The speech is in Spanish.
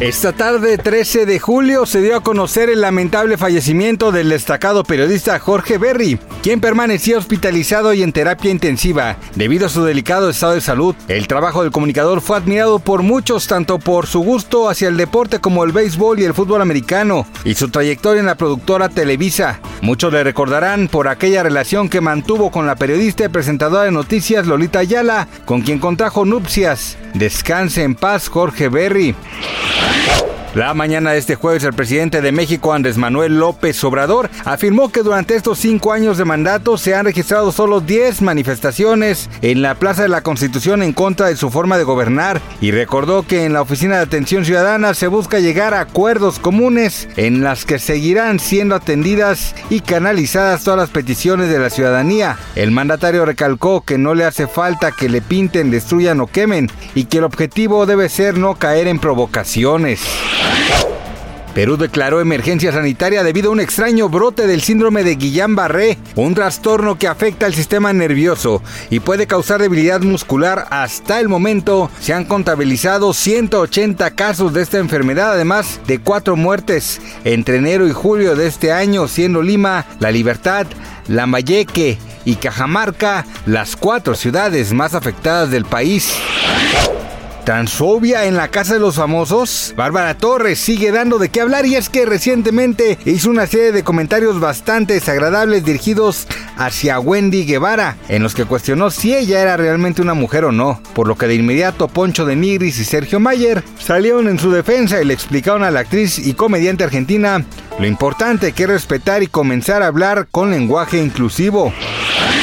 Esta tarde, 13 de julio, se dio a conocer el lamentable fallecimiento del destacado periodista Jorge Berry, quien permanecía hospitalizado y en terapia intensiva. Debido a su delicado estado de salud, el trabajo del comunicador fue admirado por muchos, tanto por su gusto hacia el deporte como el béisbol y el fútbol americano, y su trayectoria en la productora Televisa. Muchos le recordarán por aquella relación que mantuvo con la periodista y presentadora de noticias Lolita Ayala, con quien contrajo nupcias. Descanse en paz, Jorge Berry. La mañana de este jueves, el presidente de México, Andrés Manuel López Obrador, afirmó que durante estos cinco años de mandato se han registrado solo 10 manifestaciones en la Plaza de la Constitución en contra de su forma de gobernar y recordó que en la Oficina de Atención Ciudadana se busca llegar a acuerdos comunes en las que seguirán siendo atendidas y canalizadas todas las peticiones de la ciudadanía. El mandatario recalcó que no le hace falta que le pinten, destruyan o quemen y que el objetivo debe ser no caer en provocaciones. Perú declaró emergencia sanitaria debido a un extraño brote del síndrome de Guillain-Barré, un trastorno que afecta al sistema nervioso y puede causar debilidad muscular. Hasta el momento se han contabilizado 180 casos de esta enfermedad, además de cuatro muertes entre enero y julio de este año, siendo Lima, La Libertad, Lambayeque y Cajamarca las cuatro ciudades más afectadas del país. Transfobia en la casa de los famosos. Bárbara Torres sigue dando de qué hablar y es que recientemente hizo una serie de comentarios bastante desagradables dirigidos hacia Wendy Guevara, en los que cuestionó si ella era realmente una mujer o no, por lo que de inmediato Poncho de Nigris y Sergio Mayer salieron en su defensa y le explicaron a la actriz y comediante argentina lo importante que es respetar y comenzar a hablar con lenguaje inclusivo.